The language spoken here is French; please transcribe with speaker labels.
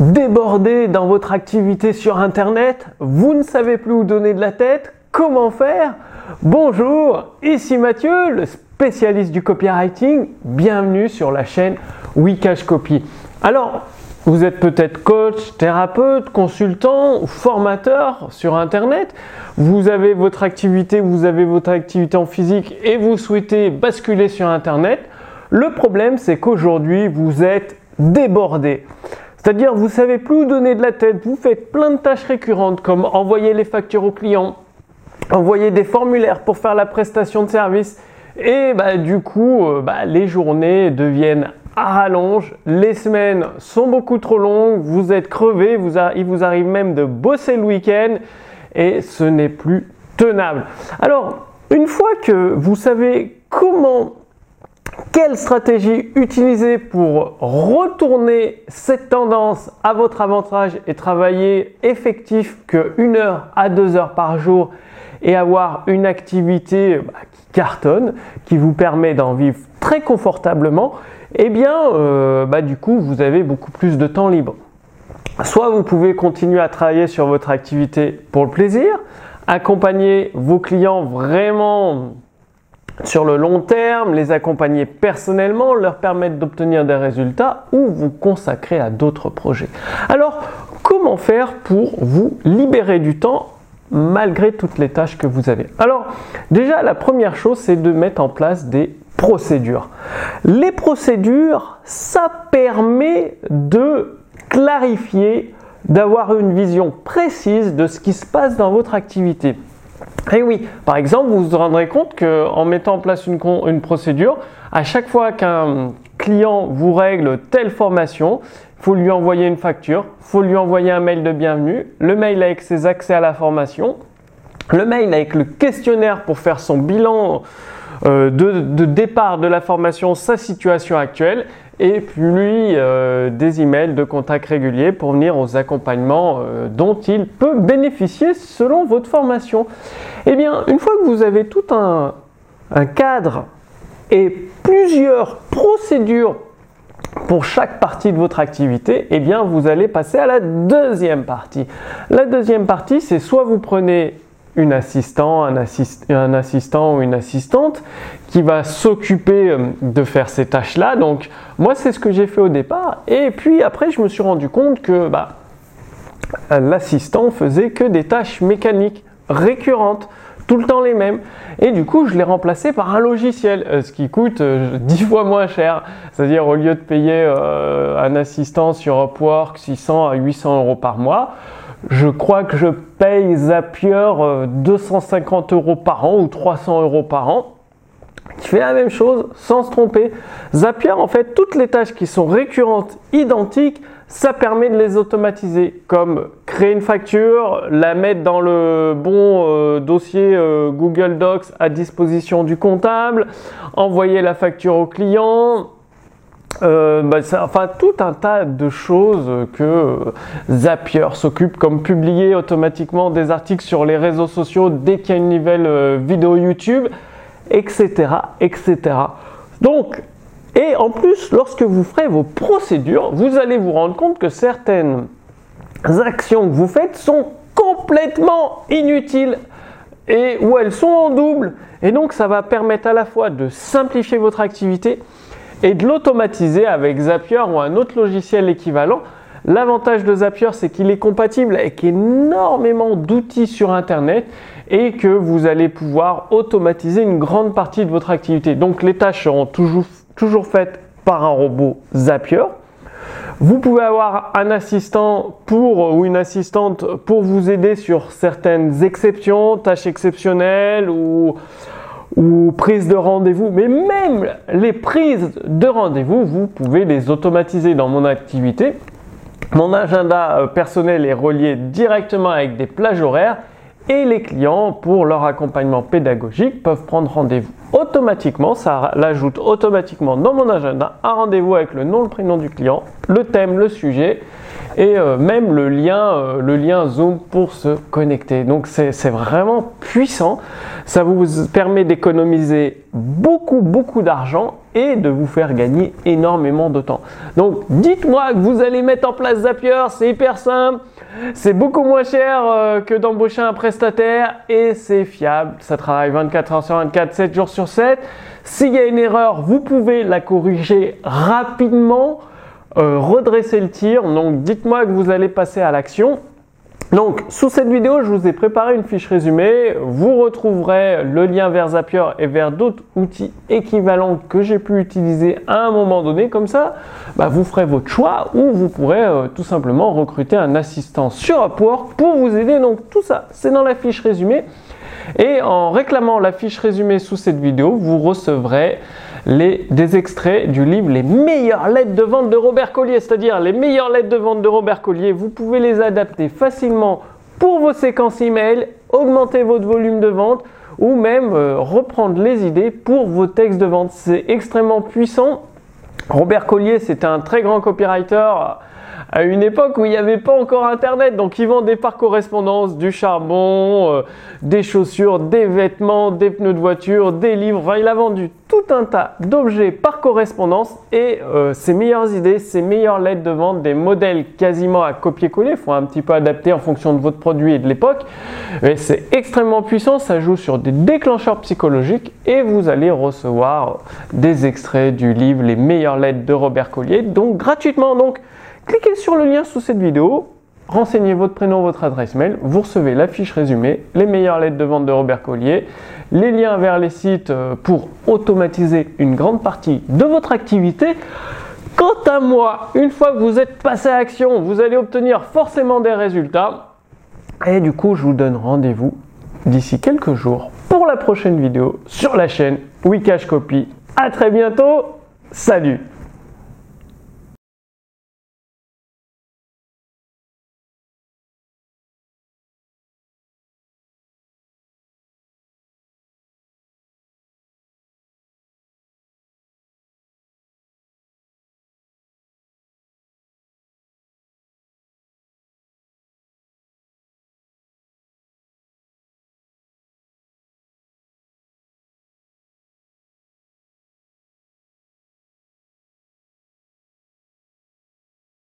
Speaker 1: Débordé dans votre activité sur Internet Vous ne savez plus où donner de la tête Comment faire? Bonjour, ici Mathieu, le spécialiste du copywriting. Bienvenue sur la chaîne Wikash Copy. Alors, vous êtes peut-être coach, thérapeute, consultant formateur sur Internet. Vous avez votre activité, vous avez votre activité en physique et vous souhaitez basculer sur Internet. Le problème, c'est qu'aujourd'hui, vous êtes débordé. C'est-à-dire, vous savez plus où donner de la tête, vous faites plein de tâches récurrentes comme envoyer les factures aux clients, envoyer des formulaires pour faire la prestation de service. Et bah, du coup, euh, bah, les journées deviennent à rallonge, les semaines sont beaucoup trop longues, vous êtes crevé, vous il vous arrive même de bosser le week-end et ce n'est plus tenable. Alors, une fois que vous savez comment quelle stratégie utiliser pour retourner cette tendance à votre avantage et travailler effectif que 1 heure à 2 heures par jour et avoir une activité bah, qui cartonne, qui vous permet d'en vivre très confortablement, eh bien, euh, bah, du coup, vous avez beaucoup plus de temps libre. Soit vous pouvez continuer à travailler sur votre activité pour le plaisir, accompagner vos clients vraiment sur le long terme, les accompagner personnellement, leur permettre d'obtenir des résultats ou vous consacrer à d'autres projets. Alors, comment faire pour vous libérer du temps malgré toutes les tâches que vous avez? Alors, déjà, la première chose, c'est de mettre en place des procédures. Les procédures, ça permet de clarifier, d'avoir une vision précise de ce qui se passe dans votre activité. Et oui, par exemple, vous vous rendrez compte qu'en mettant en place une, une, procédure, à chaque fois qu'un client vous règle telle formation, il faut lui envoyer une facture, il faut lui envoyer un mail de bienvenue, le mail avec ses accès à la formation, le mail avec le questionnaire pour faire son bilan euh, de, départ de la formation, sa situation actuelle, et puis euh, des emails de contact réguliers pour venir aux accompagnements euh, dont il peut bénéficier selon votre formation. Eh bien, une fois que vous avez tout un, un cadre et plusieurs procédures pour chaque partie de votre activité, eh bien, vous allez passer à la deuxième partie. La deuxième partie, c'est soit vous prenez une assistant, un, assistant ou une assistante qui va s'occuper euh, de faire ces tâches-là. Donc moi, c'est ce que j'ai fait au départ. Et puis après, je me suis rendu compte que bah, l'assistant faisait que des tâches mécaniques récurrentes tout le temps les mêmes. Et du coup, je l'ai remplacé par un logiciel, euh, ce qui coûte 10 euh, fois moins cher. C'est-à-dire, au lieu de payer un assistant sur Upwork 600 à 800 euros par mois, je crois que je paye Zapier 250 euh, euros par an ou 300 euros par an qui fait la même chose sans se tromper. Zapier, en fait, toutes les tâches qui sont récurrentes, identiques, ça permet de les automatiser, comme créer une facture, la mettre dans le bon euh, dossier euh, Google Docs à disposition du comptable, envoyer la facture au client, euh, bah, enfin tout un tas de choses que Zapier s'occupe, comme publier automatiquement des articles sur les réseaux sociaux dès qu'il y a une nouvelle euh, vidéo YouTube, etc., etc. Donc, et en plus, lorsque vous ferez vos procédures, vous allez vous rendre compte que certaines actions que vous faites sont complètement inutiles et où elles sont en double. Et donc, ça va permettre à la fois de simplifier votre activité et de l'automatiser avec Zapier ou un autre logiciel équivalent. L'avantage de Zapier, c'est qu'il est compatible avec énormément d'outils sur Internet et que vous allez pouvoir automatiser une grande partie de votre activité. Donc les tâches seront toujours, toujours faites par un robot Zapier. Vous pouvez avoir un assistant pour ou une assistante pour vous aider sur certaines exceptions, tâches exceptionnelles ou ou prise de rendez-vous, mais même les prises de rendez-vous, vous pouvez les automatiser dans mon activité. Mon agenda euh, personnel est relié directement avec des plages horaires et les clients, pour leur accompagnement pédagogique, peuvent prendre rendez-vous automatiquement. Ça l'ajoute automatiquement dans mon agenda un rendez-vous avec le nom, le prénom du client, le thème, le sujet. et euh, même le lien, euh, le lien Zoom pour se connecter. Donc c'est vraiment puissant. Ça vous permet d'économiser beaucoup, beaucoup d'argent et de vous faire gagner énormément de temps. Donc dites-moi que vous allez mettre en place Zapier, c'est hyper simple. C'est beaucoup moins cher euh, que d'embaucher un prestataire et c'est fiable. Ça travaille 24 heures sur 24, 7 jours sur 7. S'il y a une erreur, vous pouvez la corriger rapidement, euh, redresser le tir. Donc dites-moi que vous allez passer à l'action. Donc, sous cette vidéo, je vous ai préparé une fiche résumée. Vous retrouverez le lien vers Zapier et vers d'autres outils équivalents que j'ai pu utiliser à un moment donné. Comme ça, bah, vous ferez votre choix ou vous pourrez euh, tout simplement recruter un assistant sur Upwork pour vous aider. Donc, tout ça, c'est dans la fiche résumée. Et en réclamant la fiche résumée sous cette vidéo, vous recevrez des extraits du livre Les meilleures lettres de vente de Robert Collier, c'est-à-dire les meilleures lettres de vente de Robert Collier. Vous pouvez les adapter facilement pour vos séquences email, augmenter votre volume de vente ou même euh, reprendre les idées pour vos textes de vente. C'est extrêmement puissant. Robert Collier, c'était un très grand copywriter à une époque où il n'y avait pas encore Internet. Donc, ils vendait par correspondance du charbon, euh, des chaussures, des vêtements, des pneus de voiture, des livres. Il a vendu tout un tas d'objets par correspondance et euh, ses meilleures idées, ses meilleures lettres de vente, des modèles quasiment à copier-coller. Faut un petit peu adapter en fonction de votre produit et de l'époque. Mais c'est extrêmement puissant. Ça joue sur des déclencheurs psychologiques et vous allez recevoir des extraits du livre Les meilleures lettres de Robert Collier. Donc, gratuitement. Donc, Cliquez sur le lien sous cette vidéo, renseignez votre prénom, votre adresse mail, vous recevez la fiche résumée, les meilleures lettres de vente de Robert Collier, les liens vers les sites euh, pour automatiser une grande partie de votre activité. Quant à moi, une fois que vous êtes passé à action, vous allez obtenir forcément des résultats. Et du coup, je vous donne rendez-vous d'ici quelques jours pour la prochaine vidéo sur la chaîne Wikash Copy. A très bientôt. Salut